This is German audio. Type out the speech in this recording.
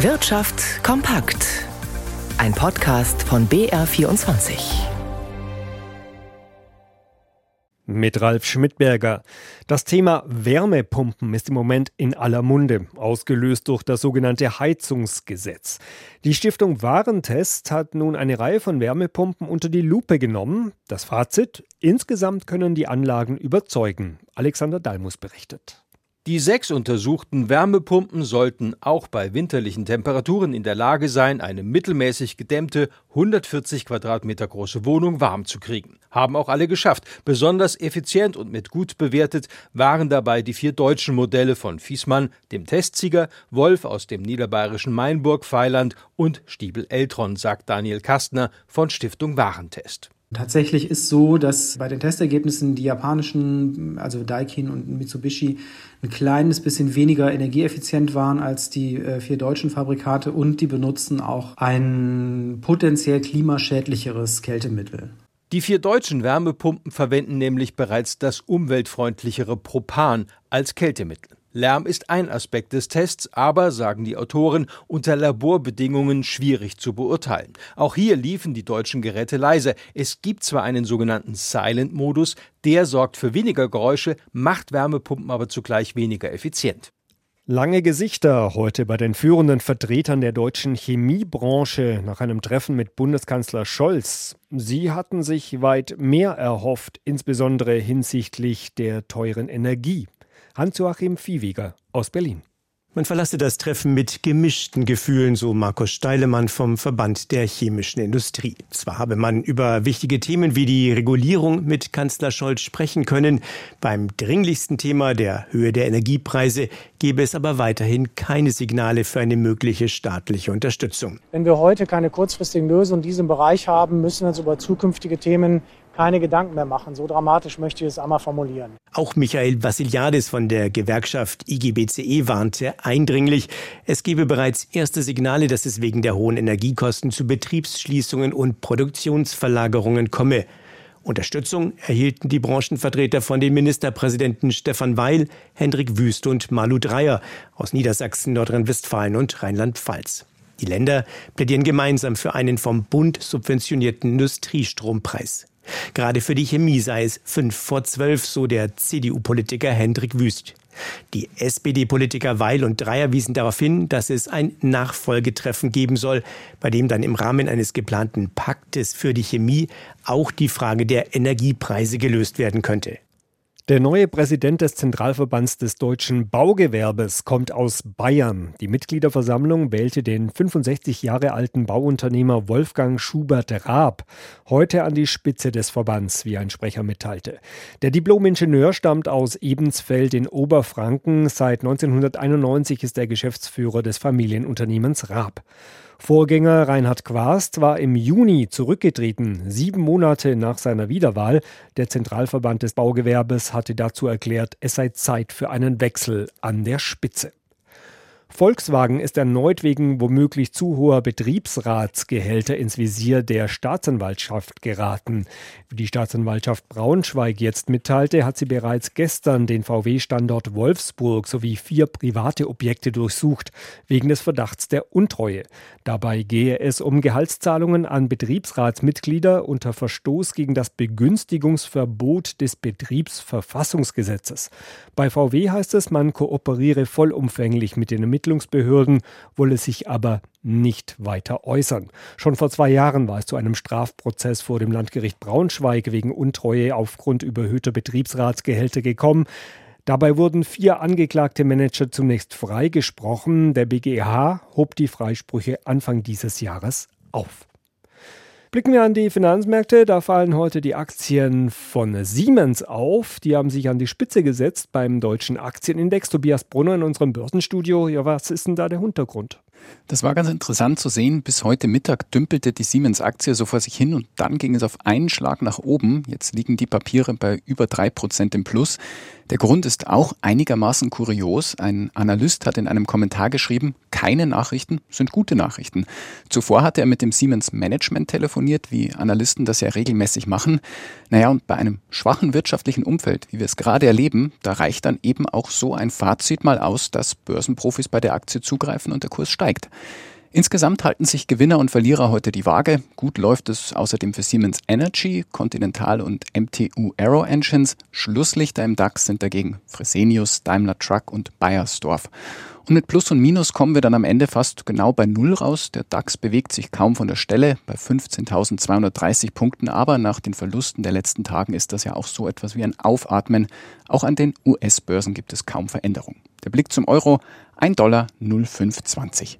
Wirtschaft kompakt. Ein Podcast von BR24. Mit Ralf Schmidberger. Das Thema Wärmepumpen ist im Moment in aller Munde, ausgelöst durch das sogenannte Heizungsgesetz. Die Stiftung Warentest hat nun eine Reihe von Wärmepumpen unter die Lupe genommen. Das Fazit: Insgesamt können die Anlagen überzeugen. Alexander Dalmus berichtet. Die sechs untersuchten Wärmepumpen sollten auch bei winterlichen Temperaturen in der Lage sein, eine mittelmäßig gedämmte 140 Quadratmeter große Wohnung warm zu kriegen. Haben auch alle geschafft. Besonders effizient und mit gut bewertet waren dabei die vier deutschen Modelle von Fiesmann, dem Testsieger, Wolf aus dem niederbayerischen Mainburg, Feiland und Stiebel Eltron, sagt Daniel Kastner von Stiftung Warentest. Tatsächlich ist so, dass bei den Testergebnissen die japanischen, also Daikin und Mitsubishi, ein kleines bisschen weniger energieeffizient waren als die äh, vier deutschen Fabrikate und die benutzen auch ein potenziell klimaschädlicheres Kältemittel. Die vier deutschen Wärmepumpen verwenden nämlich bereits das umweltfreundlichere Propan als Kältemittel. Lärm ist ein Aspekt des Tests, aber, sagen die Autoren, unter Laborbedingungen schwierig zu beurteilen. Auch hier liefen die deutschen Geräte leise. Es gibt zwar einen sogenannten Silent-Modus, der sorgt für weniger Geräusche, macht Wärmepumpen aber zugleich weniger effizient. Lange Gesichter heute bei den führenden Vertretern der deutschen Chemiebranche nach einem Treffen mit Bundeskanzler Scholz. Sie hatten sich weit mehr erhofft, insbesondere hinsichtlich der teuren Energie. Hans-Joachim Viehweger aus Berlin. Man verlasse das Treffen mit gemischten Gefühlen, so Markus Steilemann vom Verband der chemischen Industrie. Zwar habe man über wichtige Themen wie die Regulierung mit Kanzler Scholz sprechen können, beim dringlichsten Thema der Höhe der Energiepreise gebe es aber weiterhin keine Signale für eine mögliche staatliche Unterstützung. Wenn wir heute keine kurzfristigen Lösungen in diesem Bereich haben, müssen wir uns über zukünftige Themen keine Gedanken mehr machen. So dramatisch möchte ich es einmal formulieren. Auch Michael Vassiliadis von der Gewerkschaft IGBCE warnte eindringlich, es gebe bereits erste Signale, dass es wegen der hohen Energiekosten zu Betriebsschließungen und Produktionsverlagerungen komme. Unterstützung erhielten die Branchenvertreter von den Ministerpräsidenten Stefan Weil, Hendrik Wüst und Malu Dreyer aus Niedersachsen, Nordrhein-Westfalen und Rheinland-Pfalz. Die Länder plädieren gemeinsam für einen vom Bund subventionierten Industriestrompreis. Gerade für die Chemie sei es fünf vor zwölf, so der CDU-Politiker Hendrik Wüst. Die SPD-Politiker Weil und Dreier wiesen darauf hin, dass es ein Nachfolgetreffen geben soll, bei dem dann im Rahmen eines geplanten Paktes für die Chemie auch die Frage der Energiepreise gelöst werden könnte. Der neue Präsident des Zentralverbands des deutschen Baugewerbes kommt aus Bayern. Die Mitgliederversammlung wählte den 65 Jahre alten Bauunternehmer Wolfgang Schubert Raab heute an die Spitze des Verbands, wie ein Sprecher mitteilte. Der Diplomingenieur stammt aus Ebensfeld in Oberfranken. Seit 1991 ist er Geschäftsführer des Familienunternehmens Raab. Vorgänger Reinhard Quast war im Juni zurückgetreten, sieben Monate nach seiner Wiederwahl. Der Zentralverband des Baugewerbes hatte dazu erklärt, es sei Zeit für einen Wechsel an der Spitze. Volkswagen ist erneut wegen womöglich zu hoher Betriebsratsgehälter ins Visier der Staatsanwaltschaft geraten. Wie die Staatsanwaltschaft Braunschweig jetzt mitteilte, hat sie bereits gestern den VW-Standort Wolfsburg sowie vier private Objekte durchsucht, wegen des Verdachts der Untreue. Dabei gehe es um Gehaltszahlungen an Betriebsratsmitglieder unter Verstoß gegen das Begünstigungsverbot des Betriebsverfassungsgesetzes. Bei VW heißt es, man kooperiere vollumfänglich mit den Ermittlungsbehörden, wolle sich aber nicht weiter äußern. Schon vor zwei Jahren war es zu einem Strafprozess vor dem Landgericht Braunschweig wegen Untreue aufgrund überhöhter Betriebsratsgehälter gekommen. Dabei wurden vier angeklagte Manager zunächst freigesprochen. Der BGH hob die Freisprüche Anfang dieses Jahres auf. Blicken wir an die Finanzmärkte. Da fallen heute die Aktien von Siemens auf. Die haben sich an die Spitze gesetzt beim deutschen Aktienindex. Tobias Brunner in unserem Börsenstudio. Ja, was ist denn da der Hintergrund? Das war ganz interessant zu sehen. Bis heute Mittag dümpelte die Siemens-Aktie so vor sich hin und dann ging es auf einen Schlag nach oben. Jetzt liegen die Papiere bei über drei Prozent im Plus. Der Grund ist auch einigermaßen kurios. Ein Analyst hat in einem Kommentar geschrieben, keine Nachrichten sind gute Nachrichten. Zuvor hatte er mit dem Siemens Management telefoniert, wie Analysten das ja regelmäßig machen. Naja, und bei einem schwachen wirtschaftlichen Umfeld, wie wir es gerade erleben, da reicht dann eben auch so ein Fazit mal aus, dass Börsenprofis bei der Aktie zugreifen und der Kurs steigt. Insgesamt halten sich Gewinner und Verlierer heute die Waage. Gut läuft es außerdem für Siemens Energy, Continental und MTU Aero Engines. Schlusslichter im DAX sind dagegen Fresenius, Daimler Truck und Bayersdorf. Und mit Plus und Minus kommen wir dann am Ende fast genau bei Null raus. Der DAX bewegt sich kaum von der Stelle bei 15.230 Punkten, aber nach den Verlusten der letzten Tagen ist das ja auch so etwas wie ein Aufatmen. Auch an den US-Börsen gibt es kaum Veränderung. Der Blick zum Euro, 1 Dollar 0,520.